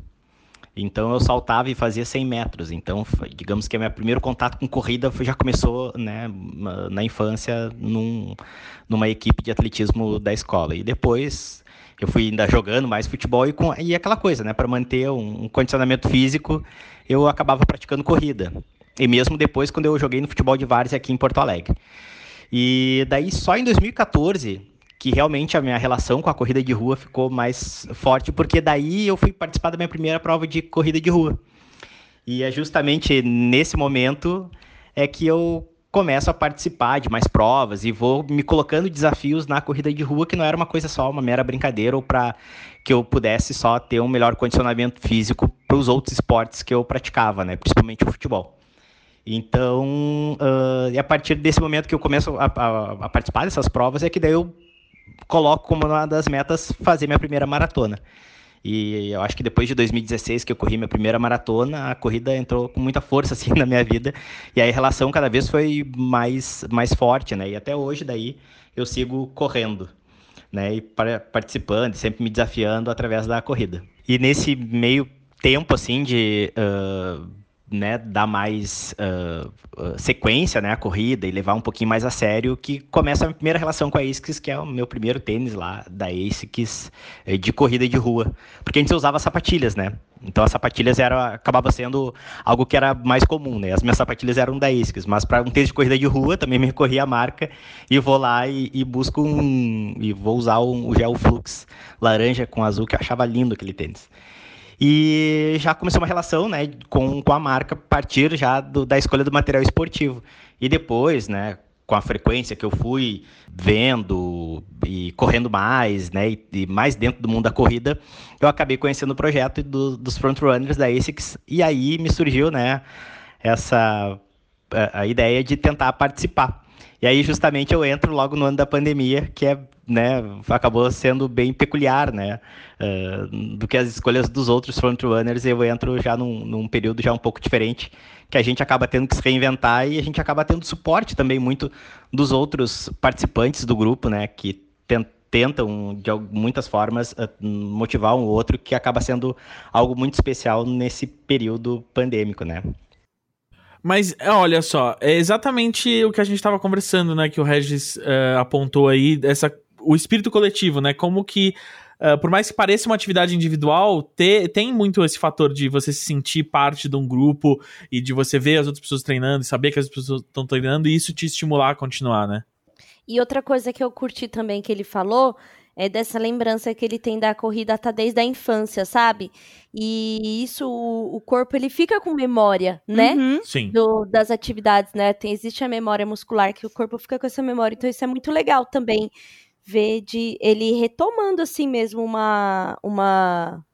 Então eu saltava e fazia 100 metros. Então, digamos que meu primeiro contato com corrida já começou né, na infância num, numa equipe de atletismo da escola. E depois eu fui ainda jogando mais futebol e, com, e aquela coisa, né? Para manter um, um, condicionamento físico, eu acabava praticando corrida. E mesmo depois, quando eu joguei no futebol de várzea aqui em Porto Alegre. E daí, só em 2014, que realmente a minha relação com a corrida de rua ficou mais forte, porque daí eu fui participar da minha primeira prova de corrida de rua. E é justamente nesse momento é que eu começo a participar de mais provas e vou me colocando desafios na corrida de rua que não era uma coisa só, uma mera brincadeira ou para que eu pudesse só ter um melhor condicionamento físico para os outros esportes que eu praticava, né, principalmente o futebol. Então, uh, e a partir desse momento que eu começo a, a, a, participar dessas provas é que daí eu coloco como uma das metas fazer minha primeira maratona. E eu acho que depois de 2016, que eu corri minha primeira maratona, a corrida entrou com muita força assim na minha vida. E aí a relação cada vez foi mais, mais forte, né? E até hoje daí eu sigo correndo, né? E participando, sempre me desafiando através da corrida. E nesse meio tempo assim de uh, né, dar mais uh, sequência né, à corrida e levar um pouquinho mais a sério, que começa a minha primeira relação com a ASICS, que é o meu primeiro tênis lá da ASICS eh, de corrida de rua. Porque a gente usava sapatilhas, né? Então as sapatilhas era, acabava sendo algo que era mais comum, né? As minhas sapatilhas eram da ASICS, mas para um tênis de corrida de rua também me recorri a marca e vou lá e, e busco um... e vou usar um, o Gel Flux laranja com azul, que eu achava lindo aquele tênis. E já começou uma relação né, com, com a marca a partir já do, da escolha do material esportivo. E depois, né, com a frequência que eu fui vendo e correndo mais, né, e, e mais dentro do mundo da corrida, eu acabei conhecendo o projeto do, dos frontrunners da ASICS e aí me surgiu, né, essa a, a ideia de tentar participar. E aí justamente eu entro logo no ano da pandemia, que é, né, acabou sendo bem peculiar, né, uh, do que as escolhas dos outros frontrunners, eu entro já num, num período já um pouco diferente, que a gente acaba tendo que se reinventar e a gente acaba tendo suporte também muito dos outros participantes do grupo, né, que tentam de muitas formas motivar um outro, que acaba sendo algo muito especial nesse período pandêmico, né. Mas olha só, é exatamente o que a gente estava conversando, né? Que o Regis uh, apontou aí, essa, o espírito coletivo, né? Como que, uh, por mais que pareça uma atividade individual, te, tem muito esse fator de você se sentir parte de um grupo e de você ver as outras pessoas treinando e saber que as pessoas estão treinando e isso te estimular a continuar, né? E outra coisa que eu curti também que ele falou é dessa lembrança que ele tem da corrida tá desde a infância, sabe? E isso, o, corpo, ele fica com memória, né? Uhum. Sim. Do, das atividades, né? Tem, existe a memória muscular, que o corpo fica com essa memória. Então, isso é muito legal também, ver de ele retomando, assim mesmo, uma, uma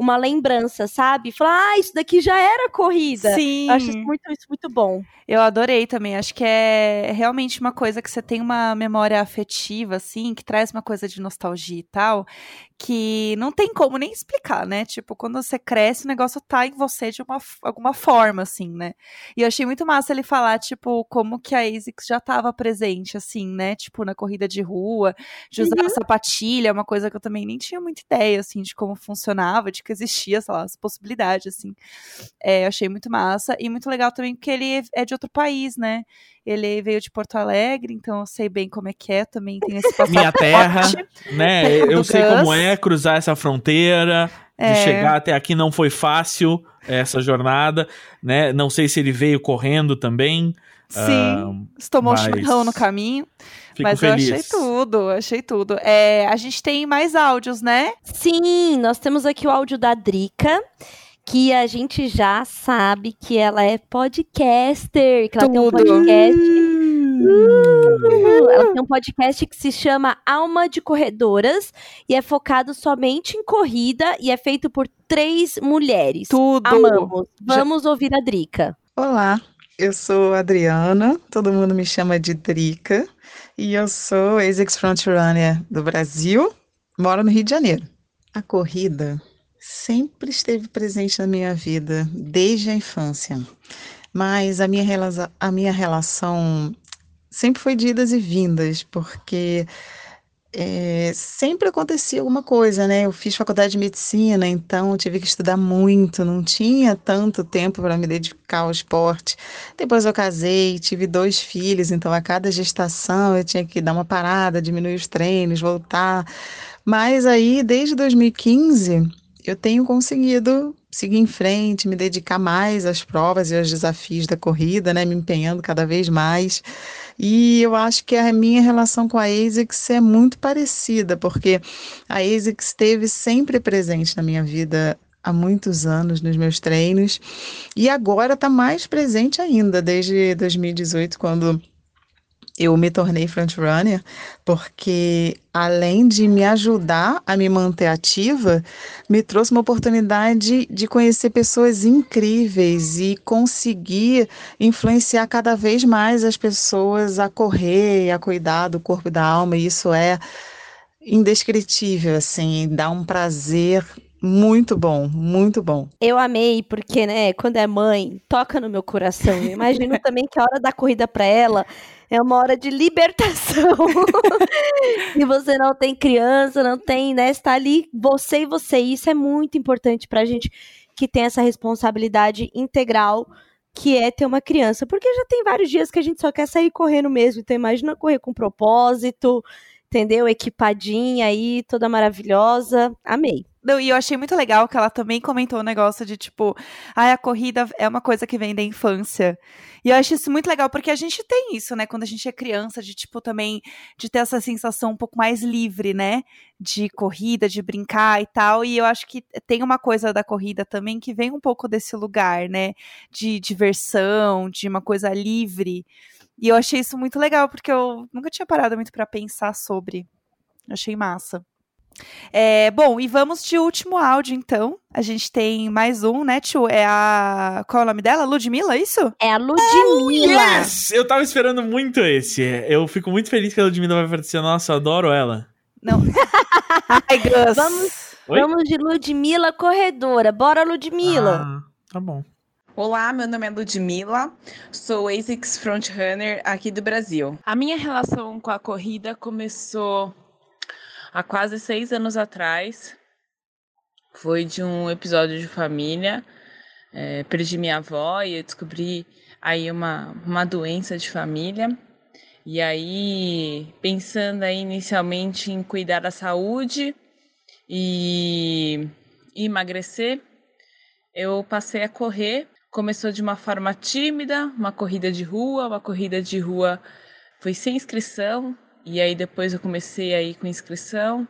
uma lembrança, sabe? Falar, ah, isso daqui já era corrida. Sim. Eu acho isso muito, isso muito bom. Eu adorei também. Acho que é realmente uma coisa que você tem uma memória afetiva, assim, que traz uma coisa de nostalgia e tal, que não tem como nem explicar, né? Tipo, quando você cresce, o negócio tá em você de uma, alguma forma, assim, né? E eu achei muito massa ele falar, tipo, como que a ASICS já tava presente, assim, né? Tipo, na corrida de rua, de usar uhum. sapatilha, uma coisa que eu também nem tinha muita ideia, assim, de como funcionava, de que existia, sei lá, as possibilidades, assim. É, eu achei muito massa. E muito legal também porque ele é de outro país, né? Ele veio de Porto Alegre, então eu sei bem como é que é, também tem esse passaporte. Minha terra, né? Terra eu sei como é cruzar essa fronteira, é. de chegar até aqui não foi fácil essa jornada, né? Não sei se ele veio correndo também. Sim, uh, tomou mas... um chimarrão no caminho. Fico mas feliz. eu achei tudo, achei tudo. É, a gente tem mais áudios, né? Sim, nós temos aqui o áudio da Drica que a gente já sabe que ela é podcaster, que ela Tudo. tem um podcast. Uh, ela tem um podcast que se chama Alma de Corredoras e é focado somente em corrida e é feito por três mulheres. Tudo. Amamos. Vamos já... ouvir a Drica. Olá, eu sou a Adriana, todo mundo me chama de Drica e eu sou ASICS Frontrunner do Brasil, moro no Rio de Janeiro. A corrida sempre esteve presente na minha vida, desde a infância. Mas a minha, a minha relação sempre foi de idas e vindas, porque é, sempre acontecia alguma coisa, né? Eu fiz faculdade de medicina, então tive que estudar muito, não tinha tanto tempo para me dedicar ao esporte. Depois eu casei, tive dois filhos, então a cada gestação eu tinha que dar uma parada, diminuir os treinos, voltar. Mas aí, desde 2015, eu tenho conseguido seguir em frente, me dedicar mais às provas e aos desafios da corrida, né, me empenhando cada vez mais. E eu acho que a minha relação com a ASICS é muito parecida, porque a ASICS esteve sempre presente na minha vida há muitos anos nos meus treinos e agora está mais presente ainda desde 2018, quando eu me tornei frontrunner porque, além de me ajudar a me manter ativa, me trouxe uma oportunidade de conhecer pessoas incríveis e conseguir influenciar cada vez mais as pessoas a correr, a cuidar do corpo e da alma. E isso é indescritível, assim, dá um prazer muito bom, muito bom. Eu amei, porque, né, quando é mãe, toca no meu coração. Eu imagino também que a hora da corrida para ela é uma hora de libertação. e você não tem criança, não tem, né? Está ali você e você. E isso é muito importante pra gente que tem essa responsabilidade integral que é ter uma criança. Porque já tem vários dias que a gente só quer sair correndo mesmo. Então imagina correr com propósito, entendeu? Equipadinha aí, toda maravilhosa. Amei. Não, e eu achei muito legal que ela também comentou o um negócio de tipo, ah, a corrida é uma coisa que vem da infância. E eu acho isso muito legal, porque a gente tem isso, né, quando a gente é criança, de tipo também, de ter essa sensação um pouco mais livre, né, de corrida, de brincar e tal. E eu acho que tem uma coisa da corrida também que vem um pouco desse lugar, né, de diversão, de uma coisa livre. E eu achei isso muito legal, porque eu nunca tinha parado muito para pensar sobre. Achei massa. É, bom, e vamos de último áudio, então. A gente tem mais um, né, tio? É a. Qual é o nome dela? Ludmilla, é isso? É a Ludmilla. Yes! Eu tava esperando muito esse. Eu fico muito feliz que a Ludmilla vai aparecer. Nossa, eu adoro ela. Não. Ai, Gus. Vamos, vamos de Ludmilla Corredora. Bora, Ludmilla. Ah, tá bom. Olá, meu nome é Ludmilla, sou ASICS Frontrunner aqui do Brasil. A minha relação com a corrida começou há quase seis anos atrás. Foi de um episódio de família. É, perdi minha avó e eu descobri aí uma, uma doença de família. E aí, pensando aí inicialmente em cuidar da saúde e, e emagrecer, eu passei a correr. Começou de uma forma tímida, uma corrida de rua, uma corrida de rua foi sem inscrição, e aí depois eu comecei aí com inscrição.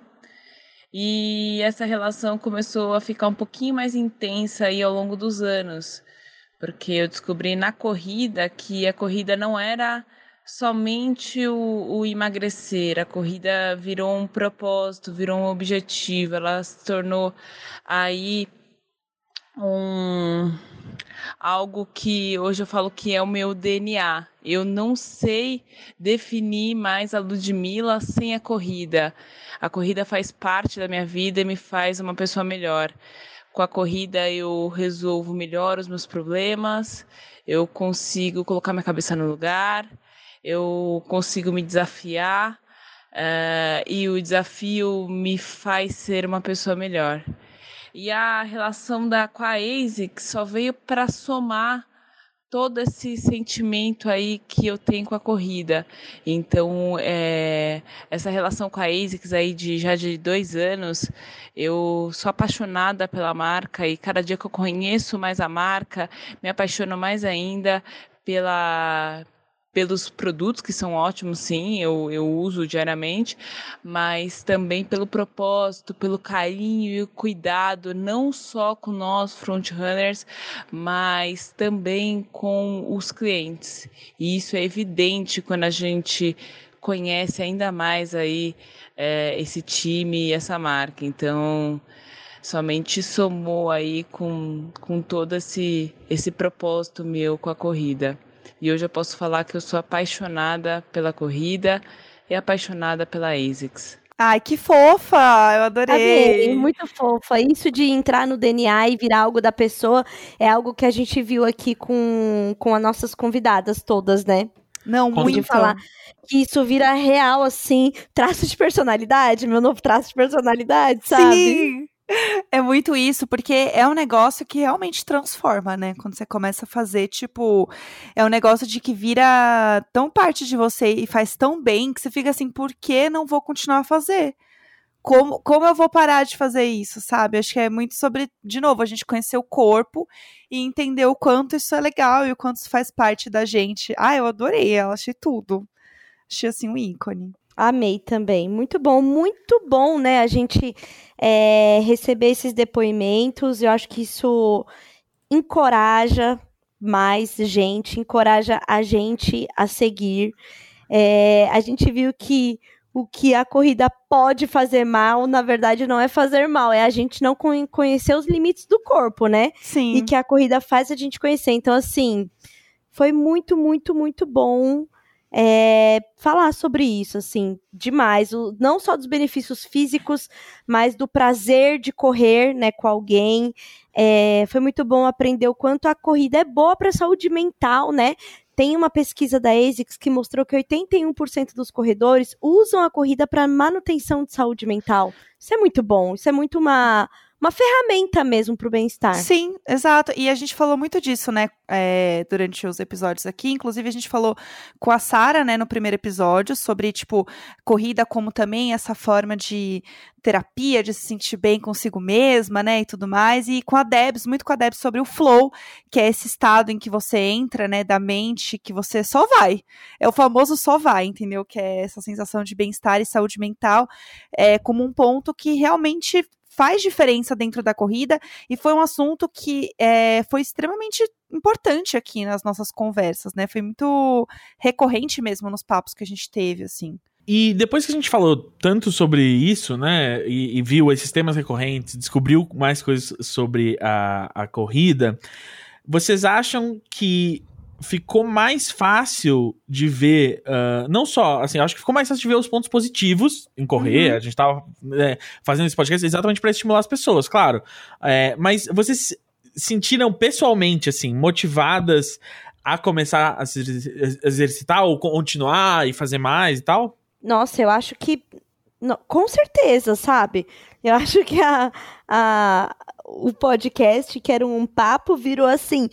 E essa relação começou a ficar um pouquinho mais intensa aí ao longo dos anos, porque eu descobri na corrida que a corrida não era somente o, o, emagrecer, a corrida virou um propósito, virou um objetivo, ela se tornou aí um algo que hoje eu falo que é o meu DNA. Eu não sei definir mais a Ludmilla sem a corrida. A corrida faz parte da minha vida e me faz uma pessoa melhor. Com a corrida eu resolvo melhor os meus problemas, eu consigo colocar minha cabeça no lugar, eu consigo me desafiar uh, e o desafio me faz ser uma pessoa melhor. E a relação da com a ASIC só veio para somar todo esse sentimento aí que eu tenho com a corrida. Então, é, essa relação com a ASICS aí de já de dois anos, eu sou apaixonada pela marca e cada dia que eu conheço mais a marca, me apaixono mais ainda pela pelos produtos que são ótimos, sim, eu, eu uso diariamente, mas também pelo propósito, pelo carinho e o cuidado, não só com nós frontrunners, mas também com os clientes. E isso é evidente quando a gente conhece ainda mais aí é, esse time e essa marca. Então, somente somou aí com, com todo esse, esse propósito meu com a corrida. E hoje eu posso falar que eu sou apaixonada pela corrida e apaixonada pela ASICS. Ai, que fofa! Eu adorei. Amei, muito fofa. Isso de entrar no DNA e virar algo da pessoa é algo que a gente viu aqui com, com as nossas convidadas todas, né? Não, Pode muito. falar que isso vira real, assim, traço de personalidade, meu novo traço de personalidade, sabe? Sim! É muito isso, porque é um negócio que realmente transforma, né? Quando você começa a fazer, tipo, é um negócio de que vira tão parte de você e faz tão bem que você fica assim, por que não vou continuar a fazer? Como, como eu vou parar de fazer isso, sabe? Acho que é muito sobre, de novo, a gente conhecer o corpo e entender o quanto isso é legal e o quanto isso faz parte da gente. Ah, eu adorei ela, achei tudo. Achei assim um ícone. Amei também. Muito bom, muito bom, né? A gente é, receber esses depoimentos. Eu acho que isso encoraja mais gente, encoraja a gente a seguir. É, a gente viu que o que a corrida pode fazer mal, na verdade, não é fazer mal, é a gente não conhecer os limites do corpo, né? Sim. E que a corrida faz a gente conhecer. Então, assim, foi muito, muito, muito bom é, falar sobre isso, assim, demais. O, não só dos benefícios físicos, mas do prazer de correr, né, com alguém. É, foi muito bom aprender o quanto a corrida é boa para a saúde mental, né? Tem uma pesquisa da ASICS que mostrou que 81% dos corredores usam a corrida para manutenção de saúde mental. Isso é muito bom, isso é muito uma, uma ferramenta mesmo para o bem-estar. Sim, exato. E a gente falou muito disso, né, é, durante os episódios aqui. Inclusive, a gente falou com a Sara, né, no primeiro episódio, sobre, tipo, corrida como também essa forma de terapia, de se sentir bem consigo mesma, né, e tudo mais. E com a Debs, muito com a Debs sobre o flow, que é esse estado em que você entra, né, da mente, que você só vai. É o famoso só vai, entendeu? Que é essa sensação de bem-estar e saúde mental, é, como um ponto que realmente faz diferença dentro da corrida e foi um assunto que é, foi extremamente importante aqui nas nossas conversas, né? Foi muito recorrente mesmo nos papos que a gente teve, assim. E depois que a gente falou tanto sobre isso, né, e, e viu esses temas recorrentes, descobriu mais coisas sobre a, a corrida, vocês acham que ficou mais fácil de ver, uh, não só, assim, acho que ficou mais fácil de ver os pontos positivos em correr, uhum. a gente tava né, fazendo esse podcast exatamente para estimular as pessoas, claro, é, mas vocês sentiram pessoalmente, assim, motivadas a começar a se exercitar ou continuar e fazer mais e tal? Nossa, eu acho que, não, com certeza, sabe? Eu acho que a, a, o podcast, que era um papo, virou assim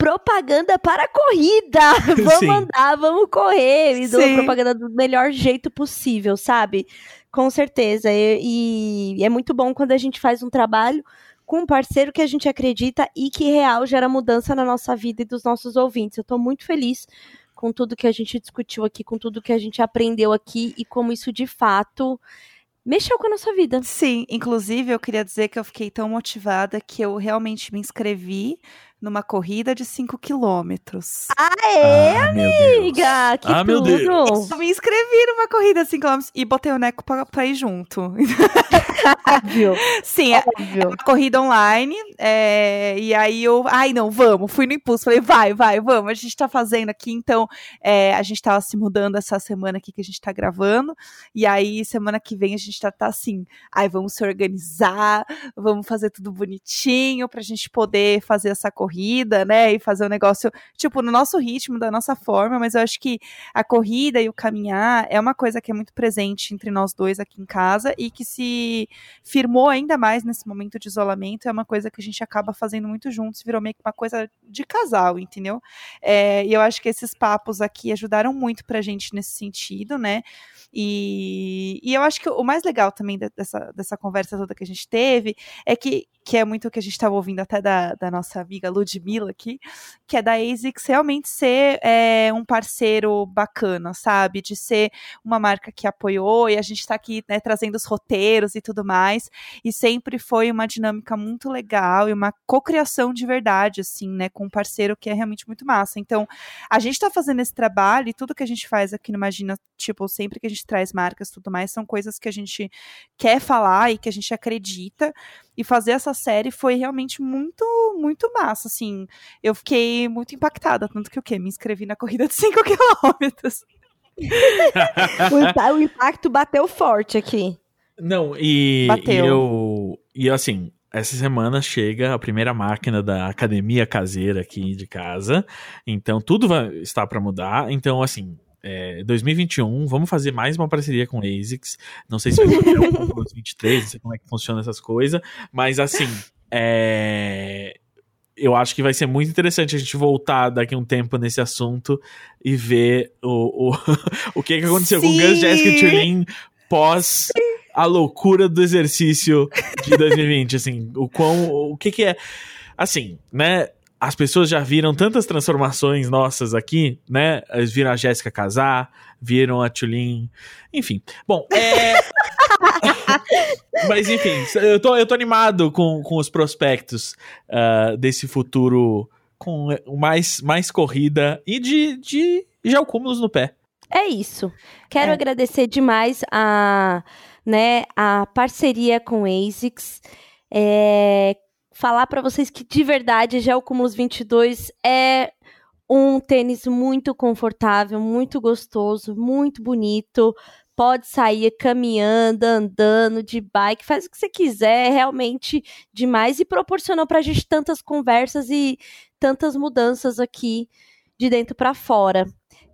propaganda para corrida. Vamos Sim. andar, vamos correr. E dou propaganda do melhor jeito possível, sabe? Com certeza. E, e, é muito bom quando a gente faz um trabalho com um parceiro que a gente acredita e que real gera mudança na nossa vida e dos nossos ouvintes. Eu tô muito feliz com tudo que a gente discutiu aqui, com tudo que a gente aprendeu aqui e como isso de fato mexeu com a nossa vida. Sim, inclusive eu queria dizer que eu fiquei tão motivada que eu realmente me inscrevi numa corrida de 5 quilômetros. Aê, ah, amiga! Que ah, tudo! Meu Deus. Eu me inscrevi numa corrida de 5 quilômetros e botei o Neco pra, pra ir junto. Óbvio. Sim, é, Óbvio. é uma corrida online. É, e aí eu, ai não, vamos, fui no impulso. Falei, vai, vai, vamos. A gente tá fazendo aqui, então é, a gente tava se mudando essa semana aqui que a gente tá gravando. E aí, semana que vem, a gente tá, tá assim, ai, vamos se organizar, vamos fazer tudo bonitinho pra gente poder fazer essa corrida corrida, né? E fazer o um negócio, tipo, no nosso ritmo, da nossa forma, mas eu acho que a corrida e o caminhar é uma coisa que é muito presente entre nós dois aqui em casa e que se firmou ainda mais nesse momento de isolamento. É uma coisa que a gente acaba fazendo muito juntos, virou meio que uma coisa de casal, entendeu? É, e eu acho que esses papos aqui ajudaram muito pra gente nesse sentido, né? E, e eu acho que o mais legal também dessa, dessa conversa toda que a gente teve é que que é muito o que a gente estava ouvindo até da, da nossa amiga Ludmilla aqui, que é da ASICS realmente ser é, um parceiro bacana, sabe? De ser uma marca que apoiou e a gente está aqui né, trazendo os roteiros e tudo mais. E sempre foi uma dinâmica muito legal e uma cocriação de verdade, assim, né? Com um parceiro que é realmente muito massa. Então, a gente está fazendo esse trabalho e tudo que a gente faz aqui no Imagina, tipo, sempre que a gente traz marcas e tudo mais, são coisas que a gente quer falar e que a gente acredita. E fazer essa série foi realmente muito, muito massa, assim. Eu fiquei muito impactada, tanto que o quê? Me inscrevi na corrida de 5 quilômetros. o, impacto bateu forte aqui. Não, e, e eu. E assim, essa semana chega a primeira máquina da academia caseira aqui de casa. Então tudo vai estar para mudar. Então, assim, é, 2021, vamos fazer mais uma parceria com ASICS. Não sei se vai ser o 2023, não sei como é que funciona essas coisas, mas assim, é, eu acho que vai ser muito interessante a gente voltar daqui a um tempo nesse assunto e ver o, o, o que, que aconteceu Sim. com Gus, Jessica e Tulin pós a loucura do exercício de 2020, assim, o quão, o que que é, assim, né, as pessoas já viram tantas transformações nossas aqui, né? Eles viram a Jéssica casar, viram a Tulin, enfim. Bom, é. Mas enfim, eu tô, eu tô animado com, com os prospectos uh, desse futuro com mais, mais corrida e de, de geocúmulos no pé. É isso. Quero é. agradecer demais a, né, a parceria com ASICS. É, falar para vocês que de verdade o Cumulus 22 é um tênis muito confortável, muito gostoso, muito bonito. Pode sair caminhando, andando, de bike, faz o que você quiser, é realmente demais e proporcionou para a gente tantas conversas e tantas mudanças aqui de dentro para fora.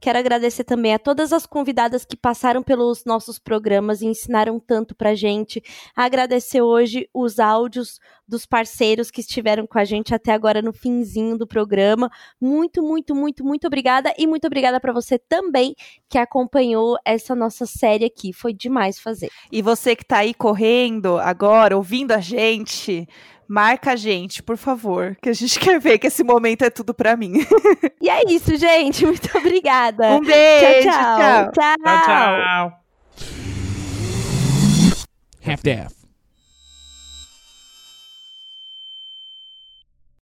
Quero agradecer também a todas as convidadas que passaram pelos nossos programas e ensinaram tanto pra gente. Agradecer hoje os áudios dos parceiros que estiveram com a gente até agora no finzinho do programa. Muito, muito, muito, muito obrigada e muito obrigada para você também que acompanhou essa nossa série aqui. Foi demais fazer. E você que tá aí correndo agora, ouvindo a gente, marca a gente, por favor, que a gente quer ver que esse momento é tudo para mim. e é isso, gente. Muito obrigada. Um beijo. Tchau, tchau. Tchau, tchau. Half-Death.